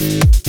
You.